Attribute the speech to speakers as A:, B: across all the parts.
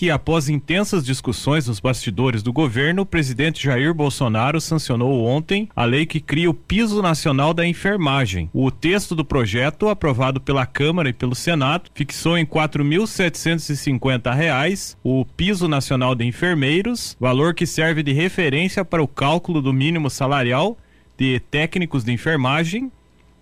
A: que após intensas discussões nos bastidores do governo, o presidente Jair Bolsonaro sancionou ontem a lei que cria o Piso Nacional da Enfermagem. O texto do projeto, aprovado pela Câmara e pelo Senado, fixou em R$ 4.750 o Piso Nacional de Enfermeiros, valor que serve de referência para o cálculo do mínimo salarial de técnicos de enfermagem,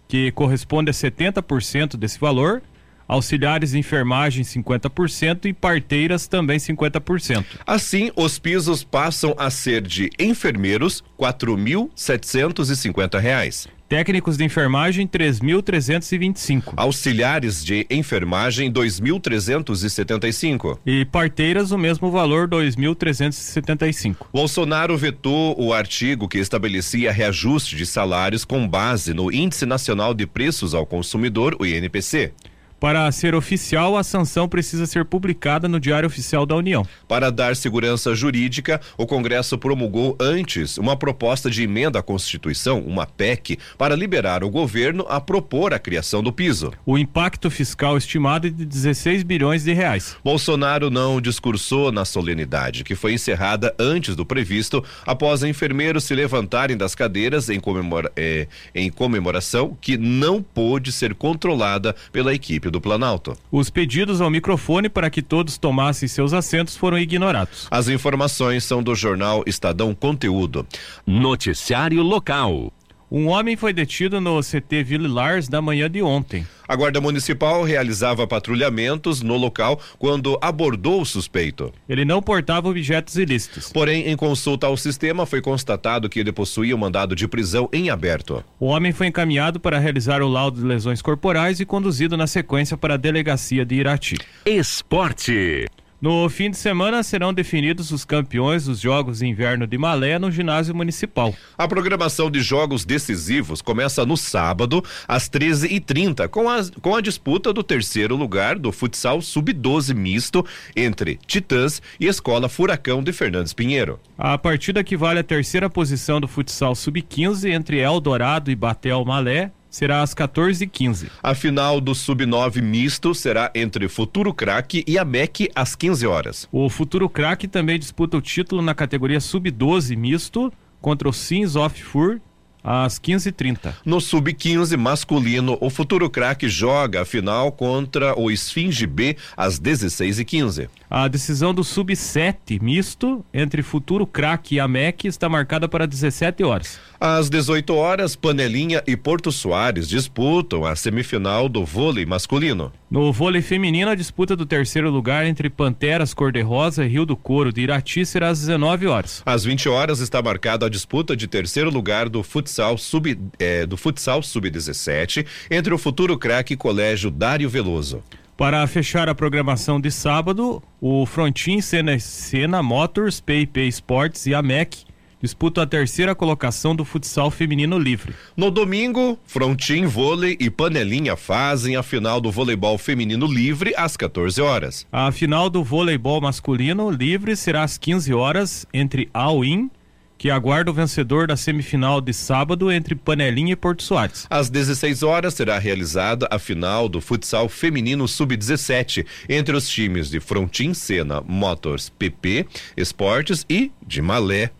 A: que corresponde a 70% desse valor auxiliares de enfermagem 50% e parteiras também 50%.
B: Assim, os pisos passam a ser de enfermeiros R$ 4.750.
A: Técnicos de enfermagem 3.325.
B: Auxiliares de enfermagem 2.375.
A: E parteiras o mesmo valor 2.375.
B: Bolsonaro vetou o artigo que estabelecia reajuste de salários com base no Índice Nacional de Preços ao Consumidor, o INPC.
A: Para ser oficial, a sanção precisa ser publicada no Diário Oficial da União.
B: Para dar segurança jurídica, o Congresso promulgou antes uma proposta de emenda à Constituição, uma PEC, para liberar o governo a propor a criação do piso.
A: O impacto fiscal estimado é de 16 bilhões de reais.
B: Bolsonaro não discursou na solenidade, que foi encerrada antes do previsto, após enfermeiros se levantarem das cadeiras em, comemora, eh, em comemoração que não pôde ser controlada pela equipe município do Planalto.
A: Os pedidos ao microfone para que todos tomassem seus assentos foram ignorados.
B: As informações são do jornal Estadão Conteúdo.
C: Noticiário Local.
A: Um homem foi detido no CT Ville Lars na manhã de ontem.
B: A Guarda Municipal realizava patrulhamentos no local quando abordou o suspeito.
A: Ele não portava objetos ilícitos.
B: Porém, em consulta ao sistema, foi constatado que ele possuía um mandado de prisão em aberto.
A: O homem foi encaminhado para realizar o laudo de lesões corporais e conduzido na sequência para a delegacia de Irati.
C: Esporte.
A: No fim de semana serão definidos os campeões dos Jogos de Inverno de Malé no ginásio municipal.
B: A programação de jogos decisivos começa no sábado, às 13h30, com a, com a disputa do terceiro lugar do futsal sub-12 misto entre Titãs e Escola Furacão de Fernandes Pinheiro.
A: A partida que vale a terceira posição do futsal sub-15 entre Eldorado e Batel Malé será às 14h15.
B: A final do Sub-9 misto será entre Futuro Craque e a MEC às 15 horas.
A: O Futuro Craque também disputa o título na categoria Sub-12 misto contra o Sims of Fur às 15h30.
B: No Sub-15 masculino, o futuro craque joga a final contra o Esfinge B às 16h15.
A: A decisão do Sub-7 misto entre futuro craque e AMEC está marcada para 17 horas.
B: Às 18 horas, Panelinha e Porto Soares disputam a semifinal do vôlei masculino.
A: No vôlei feminino, a disputa do terceiro lugar entre Panteras Cor-de-Rosa e Rio do Couro de Irati será às 19 horas.
B: Às 20 horas está marcada a disputa de terceiro lugar do futsal sub eh, do futsal sub-17 entre o futuro craque Colégio Dário Veloso.
A: Para fechar a programação de sábado, o Frontin Sena, Sena Motors, PIP Sports e a MEC disputam a terceira colocação do futsal feminino livre.
B: No domingo, Frontin Vôlei e Panelinha fazem a final do voleibol feminino livre às 14 horas.
A: A final do voleibol masculino livre será às 15 horas entre All-In que aguarda o vencedor da semifinal de sábado entre Panelinha e Porto Soares.
B: Às 16 horas será realizada a final do futsal feminino sub-17 entre os times de Frontin Sena Motors PP Esportes e de Malé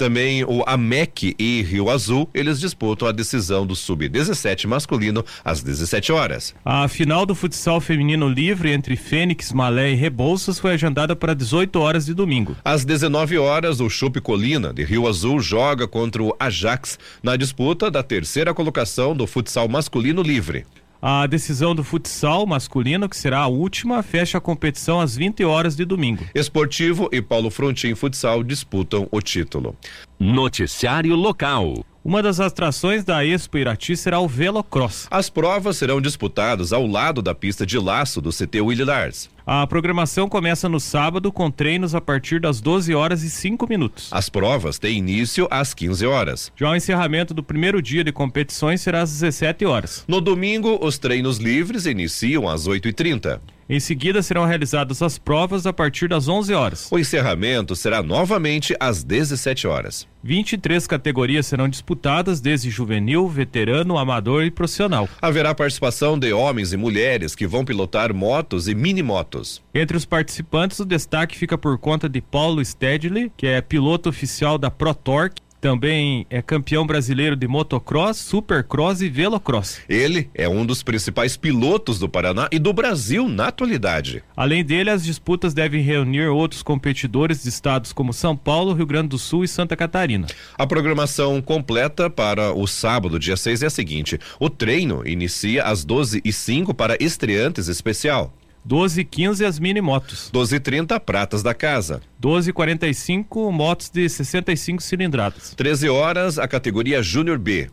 B: também o AMEC e Rio Azul, eles disputam a decisão do Sub-17 masculino às 17 horas.
A: A final do futsal feminino livre entre Fênix, Malé e Rebouças foi agendada para 18 horas de domingo.
B: Às 19 horas, o Chup Colina de Rio Azul joga contra o Ajax na disputa da terceira colocação do futsal masculino livre.
A: A decisão do futsal masculino, que será a última, fecha a competição às 20 horas de domingo.
B: Esportivo e Paulo Frontin Futsal disputam o título.
C: Noticiário local.
A: Uma das atrações da Expo Irati será o Velocross.
B: As provas serão disputadas ao lado da pista de laço do CT Willy Lars.
A: A programação começa no sábado com treinos a partir das 12 horas e 5 minutos.
B: As provas têm início às 15 horas.
A: Já o encerramento do primeiro dia de competições será às 17 horas.
B: No domingo, os treinos livres iniciam às 8h30.
A: Em seguida serão realizadas as provas a partir das 11 horas.
B: O encerramento será novamente às 17 horas.
A: 23 categorias serão disputadas, desde juvenil, veterano, amador e profissional.
B: Haverá participação de homens e mulheres que vão pilotar motos e mini-motos.
A: Entre os participantes, o destaque fica por conta de Paulo Stedley, que é piloto oficial da ProTorque também é campeão brasileiro de motocross, supercross e velocross.
B: Ele é um dos principais pilotos do Paraná e do Brasil na atualidade.
A: Além dele, as disputas devem reunir outros competidores de estados como São Paulo, Rio Grande do Sul e Santa Catarina.
B: A programação completa para o sábado, dia 6, é a seguinte: o treino inicia às 12 e 05 para estreantes especial.
A: 12 e 15 as mini motos.
B: 12 e 30 pratas da casa.
A: 12 e 45 motos de 65 cilindradas.
B: 13 horas a categoria Júnior B.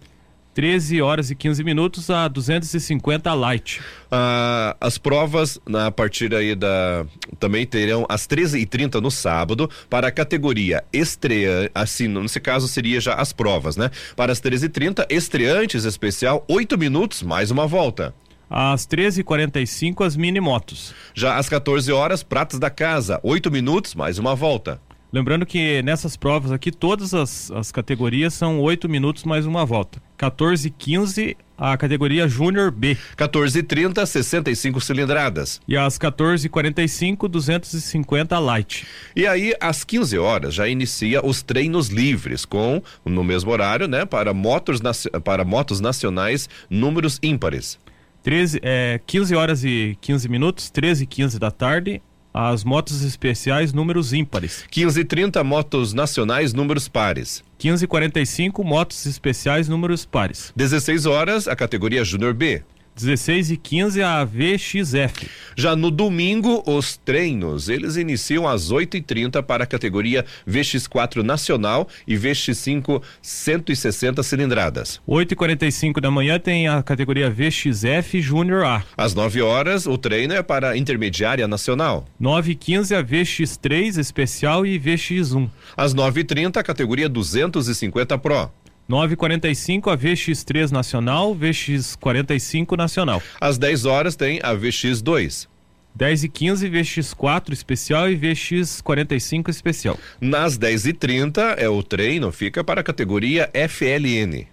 A: 13 horas e 15 minutos a 250 light.
B: Ah, as provas na partir aí da também terão às 13h30 no sábado para a categoria estreia, assim, nesse caso seria já as provas, né? Para as 13h30, estreantes especial, 8 minutos mais uma volta.
A: Às 13h45, as mini motos.
B: Já às 14 horas, pratas da casa, 8 minutos, mais uma volta.
A: Lembrando que nessas provas aqui, todas as, as categorias são 8 minutos mais uma volta. 14 e 15 a categoria Júnior B.
B: 14 e 30, 65 cilindradas.
A: E às 14 e 45, 250 light.
B: E aí, às 15 horas, já inicia os treinos livres, com, no mesmo horário, né, para motos, para motos nacionais, números ímpares.
A: 13, é, 15 horas e 15 minutos, 13 e 15 da tarde, as motos especiais números ímpares.
B: 15 e 30 motos nacionais números pares.
A: 15 e 45 motos especiais números pares.
B: 16 horas a categoria Júnior B.
A: 16 e 15 a VXF.
B: Já no domingo, os treinos, eles iniciam às 8h30 para a categoria VX4 Nacional e VX5 160 cilindradas.
A: 8h45 da manhã tem a categoria VXF Júnior A.
B: Às 9 horas, o treino é para a Intermediária Nacional.
A: 9h15 a VX3 Especial e VX1.
B: Às 9h30, a categoria 250 Pro.
A: 945 a VX3 Nacional, VX45 Nacional.
B: Às 10 horas tem a VX2.
A: 10 e 15 VX4 especial e VX45 especial.
B: Nas 10 e 30 é o treino, fica para a categoria FLN.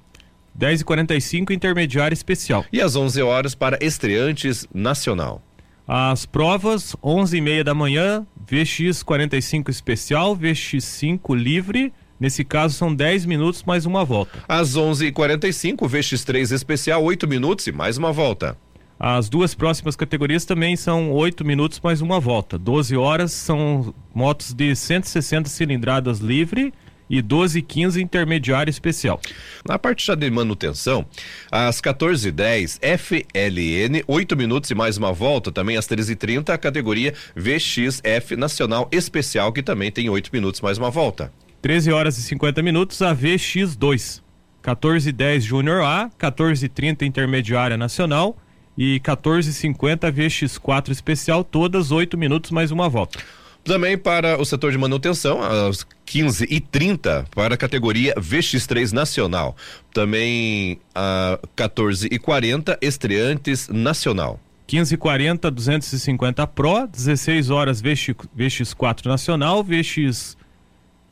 A: 10 e 45 intermediário especial.
B: E às 11 horas para estreantes nacional.
A: As provas 11 e meia da manhã VX45 especial, VX5 livre Nesse caso, são 10 minutos mais uma volta.
B: Às 11h45, VX3 especial, 8 minutos e mais uma volta.
A: As duas próximas categorias também são 8 minutos mais uma volta. 12 horas são motos de 160 cilindradas livre e 12 e 15 intermediário especial.
B: Na parte já de manutenção, às 14h10, FLN, 8 minutos e mais uma volta, também às 13h30, a categoria VXF Nacional Especial, que também tem 8 minutos mais uma volta.
A: 13 horas e 50 minutos, a VX2. 14:10 Júnior A, 14:30 Intermediária Nacional e 14:50 VX4 Especial, todas 8 minutos mais uma volta.
B: Também para o setor de manutenção, às 15 e 30 para a categoria VX3 Nacional. Também a 14 e 40 Estreantes Nacional.
A: 15 e 40 250 Pro, 16 horas VX, VX4 Nacional, VX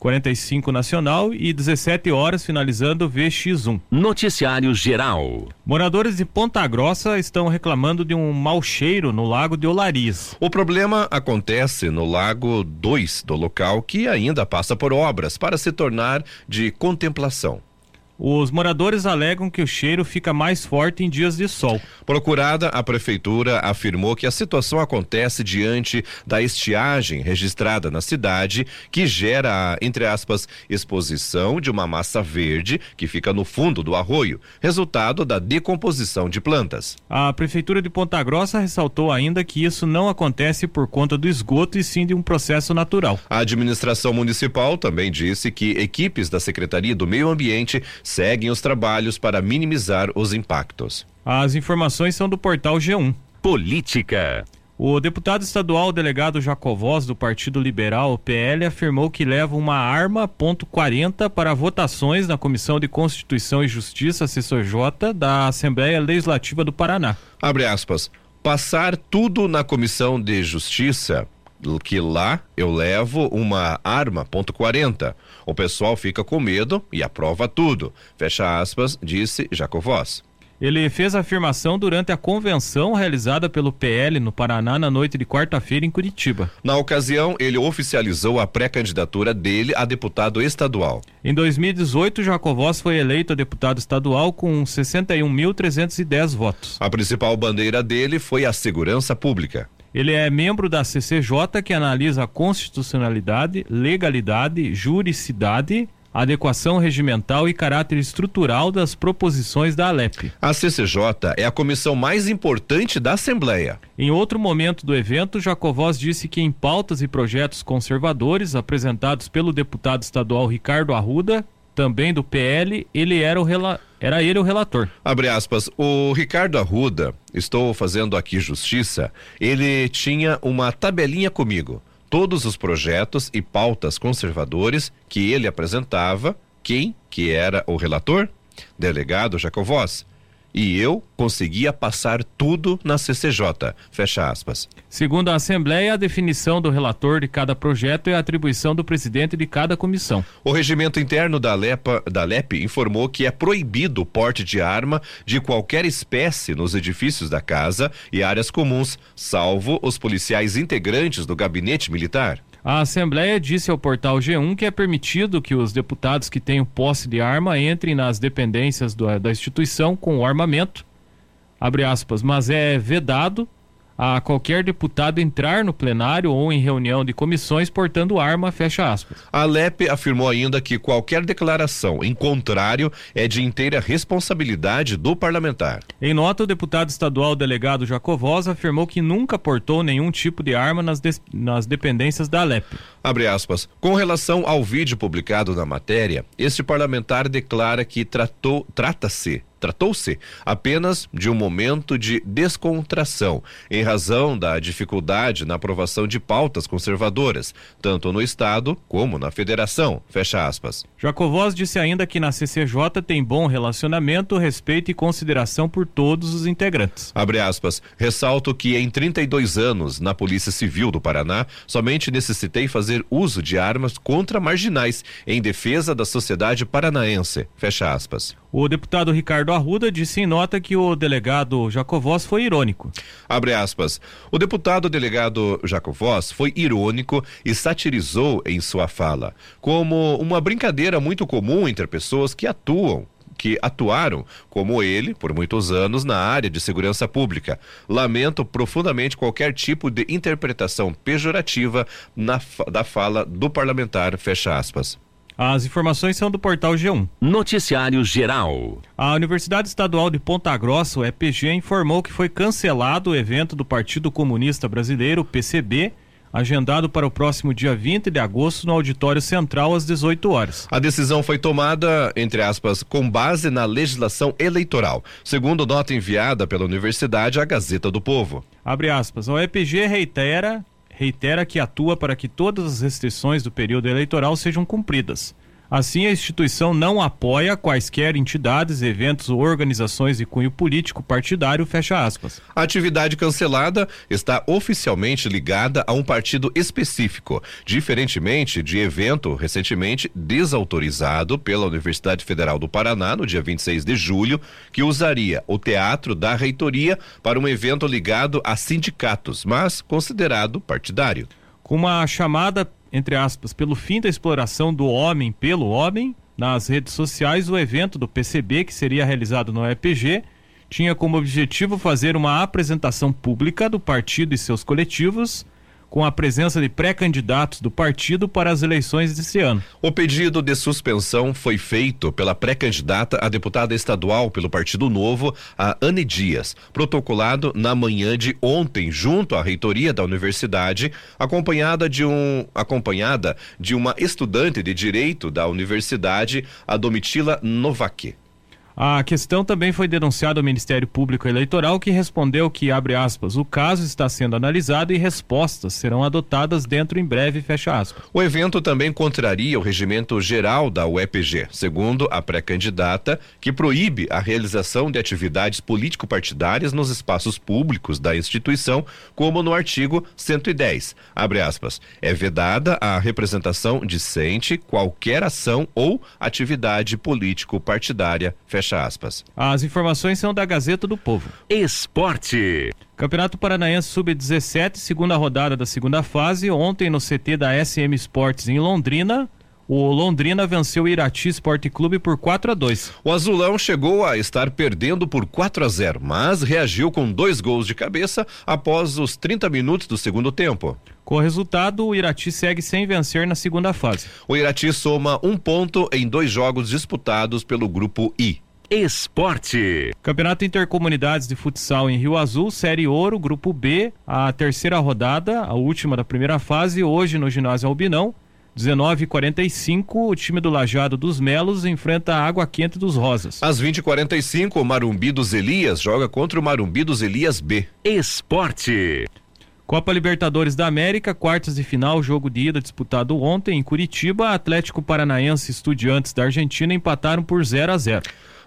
A: 45 nacional e 17 horas finalizando VX1.
C: Noticiário geral.
A: Moradores de Ponta Grossa estão reclamando de um mau cheiro no lago de Olariz.
B: O problema acontece no lago 2 do local que ainda passa por obras para se tornar de contemplação.
A: Os moradores alegam que o cheiro fica mais forte em dias de sol.
B: Procurada, a prefeitura afirmou que a situação acontece diante da estiagem registrada na cidade, que gera, entre aspas, exposição de uma massa verde que fica no fundo do arroio, resultado da decomposição de plantas.
A: A prefeitura de Ponta Grossa ressaltou ainda que isso não acontece por conta do esgoto e sim de um processo natural.
B: A administração municipal também disse que equipes da Secretaria do Meio Ambiente seguem os trabalhos para minimizar os impactos.
A: As informações são do portal G1.
C: Política.
A: O deputado estadual delegado Jacovós do Partido Liberal, PL, afirmou que leva uma arma ponto .40 para votações na Comissão de Constituição e Justiça, CCJ, da Assembleia Legislativa do Paraná.
B: Abre aspas. Passar tudo na Comissão de Justiça que lá eu levo uma arma ponto .40. O pessoal fica com medo e aprova tudo. Fecha aspas, disse Jacovós.
A: Ele fez a afirmação durante a convenção realizada pelo PL no Paraná na noite de quarta-feira em Curitiba.
B: Na ocasião, ele oficializou a pré-candidatura dele a deputado estadual.
A: Em 2018, Jacovós foi eleito deputado estadual com 61.310 votos.
B: A principal bandeira dele foi a segurança pública.
A: Ele é membro da CCJ, que analisa a constitucionalidade, legalidade, juridicidade adequação regimental e caráter estrutural das proposições da Alep.
B: A CCJ é a comissão mais importante da Assembleia.
A: Em outro momento do evento, Jacovós disse que em pautas e projetos conservadores apresentados pelo deputado estadual Ricardo Arruda, também do PL, ele era o rela... era ele o relator.
B: Abre aspas, o Ricardo Arruda, estou fazendo aqui justiça, ele tinha uma tabelinha comigo todos os projetos e pautas conservadores que ele apresentava, quem que era o relator? Delegado Jacovós e eu conseguia passar tudo na CCJ. Fecha aspas.
A: Segundo a Assembleia, a definição do relator de cada projeto é a atribuição do presidente de cada comissão.
B: O regimento interno da, Lepa, da LEP informou que é proibido o porte de arma de qualquer espécie nos edifícios da casa e áreas comuns, salvo os policiais integrantes do gabinete militar.
A: A Assembleia disse ao portal G1 que é permitido que os deputados que tenham posse de arma entrem nas dependências do, da instituição com o armamento, abre aspas, mas é vedado a qualquer deputado entrar no plenário ou em reunião de comissões portando arma, fecha aspas.
B: A LEP afirmou ainda que qualquer declaração em contrário é de inteira responsabilidade do parlamentar.
A: Em nota, o deputado estadual delegado Jacovós afirmou que nunca portou nenhum tipo de arma nas, de, nas dependências da LEP.
B: Abre aspas. Com relação ao vídeo publicado na matéria, este parlamentar declara que tratou, trata-se Tratou-se apenas de um momento de descontração, em razão da dificuldade na aprovação de pautas conservadoras, tanto no Estado como na Federação. Fecha aspas.
A: Jacovós disse ainda que na CCJ tem bom relacionamento, respeito e consideração por todos os integrantes.
B: Abre aspas. Ressalto que em 32 anos na Polícia Civil do Paraná, somente necessitei fazer uso de armas contra marginais em defesa da sociedade paranaense. Fecha aspas.
A: O deputado Ricardo Arruda disse em nota que o delegado Jacovós foi irônico.
B: Abre aspas. O deputado delegado Jacovós foi irônico e satirizou em sua fala, como uma brincadeira muito comum entre pessoas que atuam que atuaram, como ele, por muitos anos, na área de segurança pública. Lamento profundamente qualquer tipo de interpretação pejorativa na, da fala do parlamentar, fecha aspas.
A: As informações são do portal G1.
C: Noticiário Geral.
A: A Universidade Estadual de Ponta Grossa, o EPG, informou que foi cancelado o evento do Partido Comunista Brasileiro, PCB, agendado para o próximo dia 20 de agosto no Auditório Central às 18 horas.
B: A decisão foi tomada, entre aspas, com base na legislação eleitoral, segundo nota enviada pela universidade à Gazeta do Povo.
A: Abre aspas, o EPG reitera reitera que atua para que todas as restrições do período eleitoral sejam cumpridas. Assim, a instituição não apoia quaisquer entidades, eventos ou organizações de cunho político partidário, fecha aspas.
B: A atividade cancelada está oficialmente ligada a um partido específico, diferentemente de evento recentemente desautorizado pela Universidade Federal do Paraná no dia 26 de julho, que usaria o teatro da reitoria para um evento ligado a sindicatos, mas considerado partidário.
A: Com uma chamada entre aspas, pelo fim da exploração do homem pelo homem, nas redes sociais, o evento do PCB, que seria realizado no EPG, tinha como objetivo fazer uma apresentação pública do partido e seus coletivos com a presença de pré-candidatos do partido para as eleições desse ano.
B: O pedido de suspensão foi feito pela pré-candidata a deputada estadual pelo Partido Novo, a Anne Dias, protocolado na manhã de ontem junto à reitoria da universidade, acompanhada de um acompanhada de uma estudante de direito da universidade, a Domitila Novak.
A: A questão também foi denunciada ao Ministério Público Eleitoral, que respondeu que, abre aspas, o caso está sendo analisado e respostas serão adotadas dentro em breve, fecha aspas.
B: O evento também contraria o regimento geral da UEPG, segundo a pré-candidata, que proíbe a realização de atividades político-partidárias nos espaços públicos da instituição, como no artigo 110. Abre aspas. É vedada a representação decente, qualquer ação ou atividade político-partidária, fecha Fecha aspas.
A: As informações são da Gazeta do Povo.
C: Esporte.
A: Campeonato Paranaense Sub-17, segunda rodada da segunda fase. Ontem no CT da SM Sports em Londrina. O Londrina venceu o Irati Esporte Clube por 4 a 2.
B: O Azulão chegou a estar perdendo por 4 a 0, mas reagiu com dois gols de cabeça após os 30 minutos do segundo tempo.
A: Com o resultado, o Irati segue sem vencer na segunda fase.
B: O Irati soma um ponto em dois jogos disputados pelo grupo I.
C: Esporte.
A: Campeonato Intercomunidades de Futsal em Rio Azul, Série Ouro, Grupo B, a terceira rodada, a última da primeira fase, hoje no ginásio Albinão. 19:45 o time do Lajado dos Melos enfrenta a Água Quente dos Rosas.
B: Às 20:45 o Marumbi dos Elias joga contra o Marumbi dos Elias B.
C: Esporte.
A: Copa Libertadores da América, quartas de final, jogo de ida disputado ontem em Curitiba, Atlético Paranaense e Estudiantes da Argentina empataram por 0 a 0.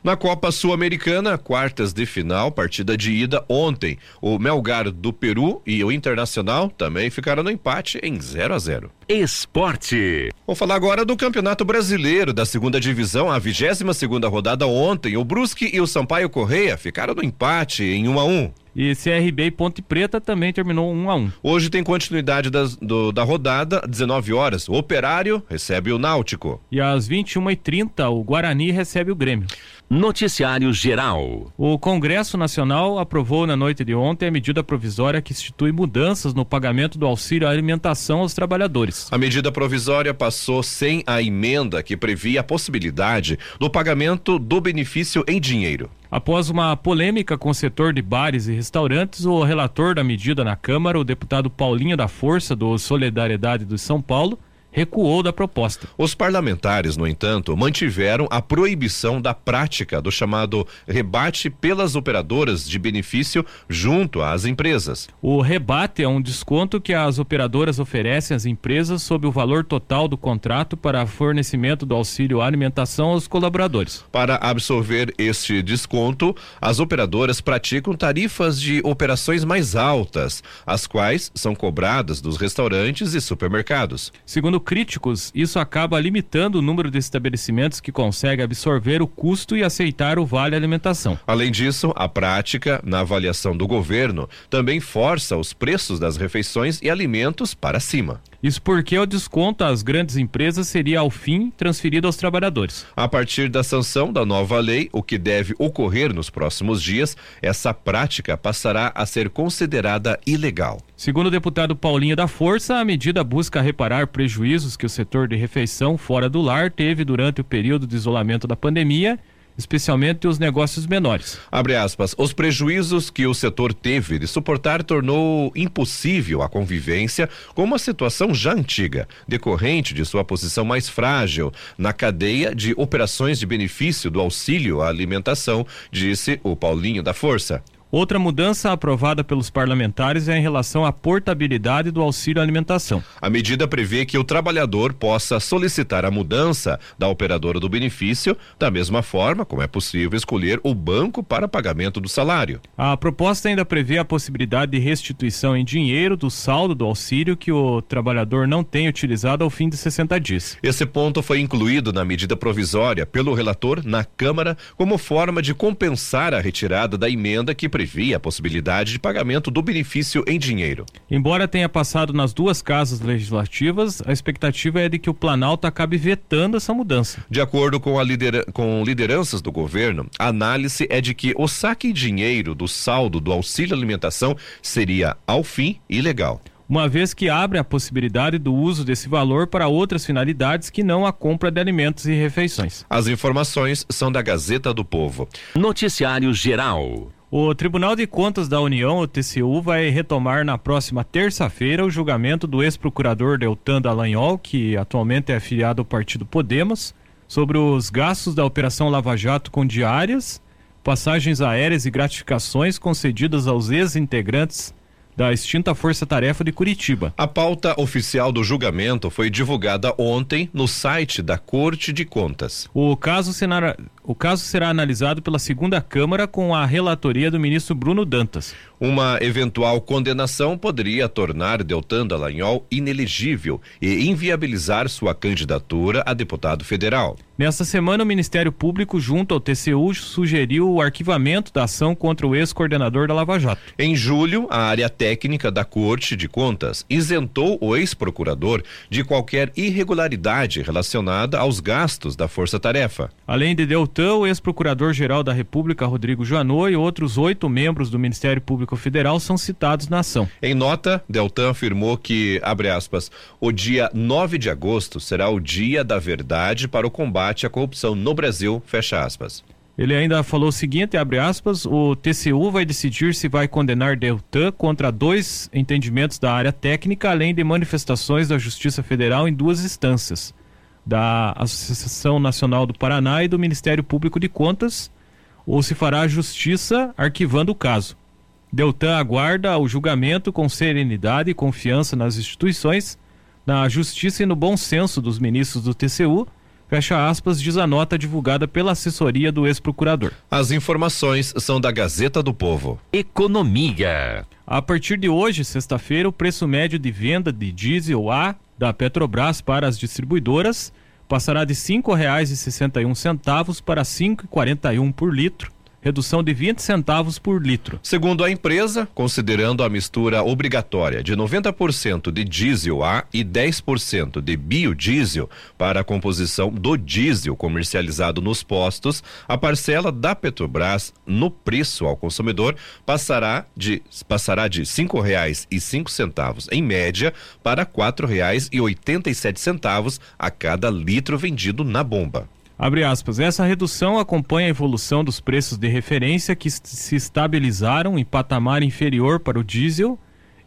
B: Na Copa Sul-Americana, quartas de final, partida de ida ontem. O Melgar do Peru e o Internacional também ficaram no empate em 0 a 0.
C: Esporte.
B: Vamos falar agora do Campeonato Brasileiro da Segunda Divisão, a 22 segunda rodada ontem. O Brusque e o Sampaio Correia ficaram no empate em 1 a 1.
A: E CRB e Ponte Preta também terminou 1 a 1.
B: Hoje tem continuidade das, do, da rodada, 19 horas. O Operário recebe o Náutico.
A: E às 21h30, o Guarani recebe o Grêmio.
C: Noticiário Geral.
A: O Congresso Nacional aprovou na noite de ontem a medida provisória que institui mudanças no pagamento do auxílio à alimentação aos trabalhadores.
B: A medida provisória passou sem a emenda que previa a possibilidade do pagamento do benefício em dinheiro.
A: Após uma polêmica com o setor de bares e restaurantes, o relator da medida na Câmara, o deputado Paulinho da Força, do Solidariedade do São Paulo, recuou da proposta.
B: Os parlamentares, no entanto, mantiveram a proibição da prática do chamado rebate pelas operadoras de benefício junto às empresas.
A: O rebate é um desconto que as operadoras oferecem às empresas sobre o valor total do contrato para fornecimento do auxílio alimentação aos colaboradores.
B: Para absorver este desconto, as operadoras praticam tarifas de operações mais altas, as quais são cobradas dos restaurantes e supermercados.
A: Segundo críticos, isso acaba limitando o número de estabelecimentos que consegue absorver o custo e aceitar o vale alimentação.
B: Além disso, a prática, na avaliação do governo, também força os preços das refeições e alimentos para cima.
A: Isso porque o desconto às grandes empresas seria, ao fim, transferido aos trabalhadores.
B: A partir da sanção da nova lei, o que deve ocorrer nos próximos dias, essa prática passará a ser considerada ilegal.
A: Segundo o deputado Paulinho da Força, a medida busca reparar prejuízos que o setor de refeição fora do lar teve durante o período de isolamento da pandemia especialmente os negócios menores.
B: Abre aspas, os prejuízos que o setor teve de suportar tornou impossível a convivência com uma situação já antiga, decorrente de sua posição mais frágil na cadeia de operações de benefício do auxílio à alimentação, disse o Paulinho da Força.
A: Outra mudança aprovada pelos parlamentares é em relação à portabilidade do auxílio alimentação.
B: A medida prevê que o trabalhador possa solicitar a mudança da operadora do benefício, da mesma forma como é possível escolher o banco para pagamento do salário.
A: A proposta ainda prevê a possibilidade de restituição em dinheiro do saldo do auxílio que o trabalhador não tem utilizado ao fim de 60 dias.
B: Esse ponto foi incluído na medida provisória pelo relator na Câmara como forma de compensar a retirada da emenda que previa a possibilidade de pagamento do benefício em dinheiro.
A: Embora tenha passado nas duas casas legislativas, a expectativa é de que o Planalto acabe vetando essa mudança.
B: De acordo com, a lidera com lideranças do governo, a análise é de que o saque em dinheiro do saldo do auxílio alimentação seria, ao fim, ilegal
A: uma vez que abre a possibilidade do uso desse valor para outras finalidades que não a compra de alimentos e refeições.
B: As informações são da Gazeta do Povo.
C: Noticiário Geral.
A: O Tribunal de Contas da União, o TCU, vai retomar na próxima terça-feira o julgamento do ex-procurador Deltan Dallagnol, que atualmente é afiliado ao partido Podemos, sobre os gastos da Operação Lava Jato com diárias, passagens aéreas e gratificações concedidas aos ex-integrantes da extinta Força Tarefa de Curitiba.
B: A pauta oficial do julgamento foi divulgada ontem no site da Corte de Contas.
A: O caso o caso será analisado pela segunda Câmara com a relatoria do ministro Bruno Dantas.
B: Uma eventual condenação poderia tornar Deltan Dallagnol inelegível e inviabilizar sua candidatura a deputado federal.
A: Nesta semana, o Ministério Público, junto ao TCU, sugeriu o arquivamento da ação contra o ex-coordenador da Lava Jato.
B: Em julho, a área técnica da Corte de Contas isentou o ex-procurador de qualquer irregularidade relacionada aos gastos da Força Tarefa.
A: Além de Deltan, o ex-procurador-geral da República, Rodrigo Janot, e outros oito membros do Ministério Público Federal são citados na ação.
B: Em nota, Deltan afirmou que, abre aspas, o dia 9 de agosto será o dia da verdade para o combate combate à corrupção no Brasil, fecha aspas.
A: Ele ainda falou o seguinte, abre aspas, o TCU vai decidir se vai condenar Deltan contra dois entendimentos da área técnica, além de manifestações da Justiça Federal em duas instâncias, da Associação Nacional do Paraná e do Ministério Público de Contas, ou se fará a justiça arquivando o caso. Deltan aguarda o julgamento com serenidade e confiança nas instituições, na justiça e no bom senso dos ministros do TCU, Fecha aspas, diz a nota divulgada pela assessoria do ex-procurador.
B: As informações são da Gazeta do Povo.
C: Economia.
A: A partir de hoje, sexta-feira, o preço médio de venda de diesel A da Petrobras para as distribuidoras passará de R$ 5,61 para R$ 5,41 por litro redução de 20 centavos por litro.
B: Segundo a empresa, considerando a mistura obrigatória de 90% de diesel A e 10% de biodiesel para a composição do diesel comercializado nos postos, a parcela da Petrobras no preço ao consumidor passará de passará de cinco reais e cinco centavos em média para quatro reais e oitenta e sete centavos a cada litro vendido na bomba.
A: Abre aspas. Essa redução acompanha a evolução dos preços de referência que se estabilizaram em patamar inferior para o diesel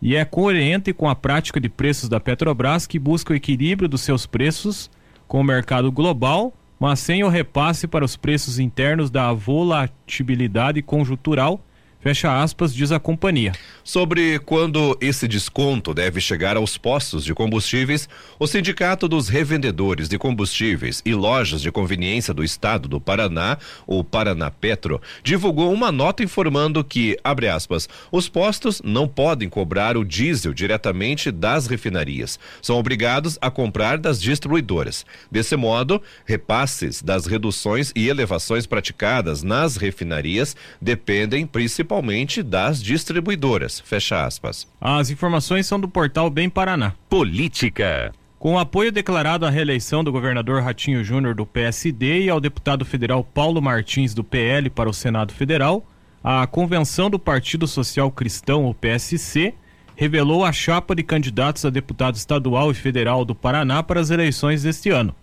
A: e é coerente com a prática de preços da Petrobras que busca o equilíbrio dos seus preços com o mercado global, mas sem o repasse para os preços internos da volatilidade conjuntural Fecha aspas, diz a companhia.
B: Sobre quando esse desconto deve chegar aos postos de combustíveis, o Sindicato dos Revendedores de Combustíveis e Lojas de Conveniência do Estado do Paraná, o Paraná Petro, divulgou uma nota informando que, abre aspas, os postos não podem cobrar o diesel diretamente das refinarias. São obrigados a comprar das distribuidoras. Desse modo, repasses das reduções e elevações praticadas nas refinarias dependem principalmente principalmente das distribuidoras. Fecha aspas.
A: As informações são do portal Bem Paraná.
C: Política.
A: Com o apoio declarado à reeleição do governador Ratinho Júnior do PSD e ao deputado federal Paulo Martins do PL para o Senado Federal, a convenção do Partido Social Cristão, o PSC, revelou a chapa de candidatos a deputado estadual e federal do Paraná para as eleições deste ano.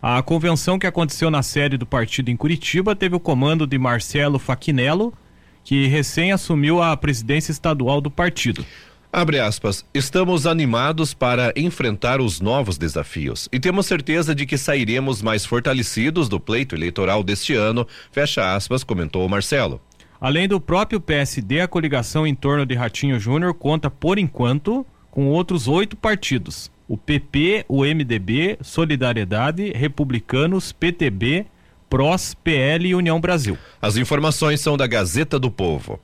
A: A convenção que aconteceu na sede do partido em Curitiba teve o comando de Marcelo Faquinello, que recém assumiu a presidência estadual do partido.
B: Abre aspas, estamos animados para enfrentar os novos desafios e temos certeza de que sairemos mais fortalecidos do pleito eleitoral deste ano, fecha aspas, comentou Marcelo.
A: Além do próprio PSD, a coligação em torno de Ratinho Júnior conta, por enquanto, com outros oito partidos: o PP, o MDB, Solidariedade, Republicanos, PTB, PROS, PL e União Brasil.
B: As informações são da Gazeta do Povo.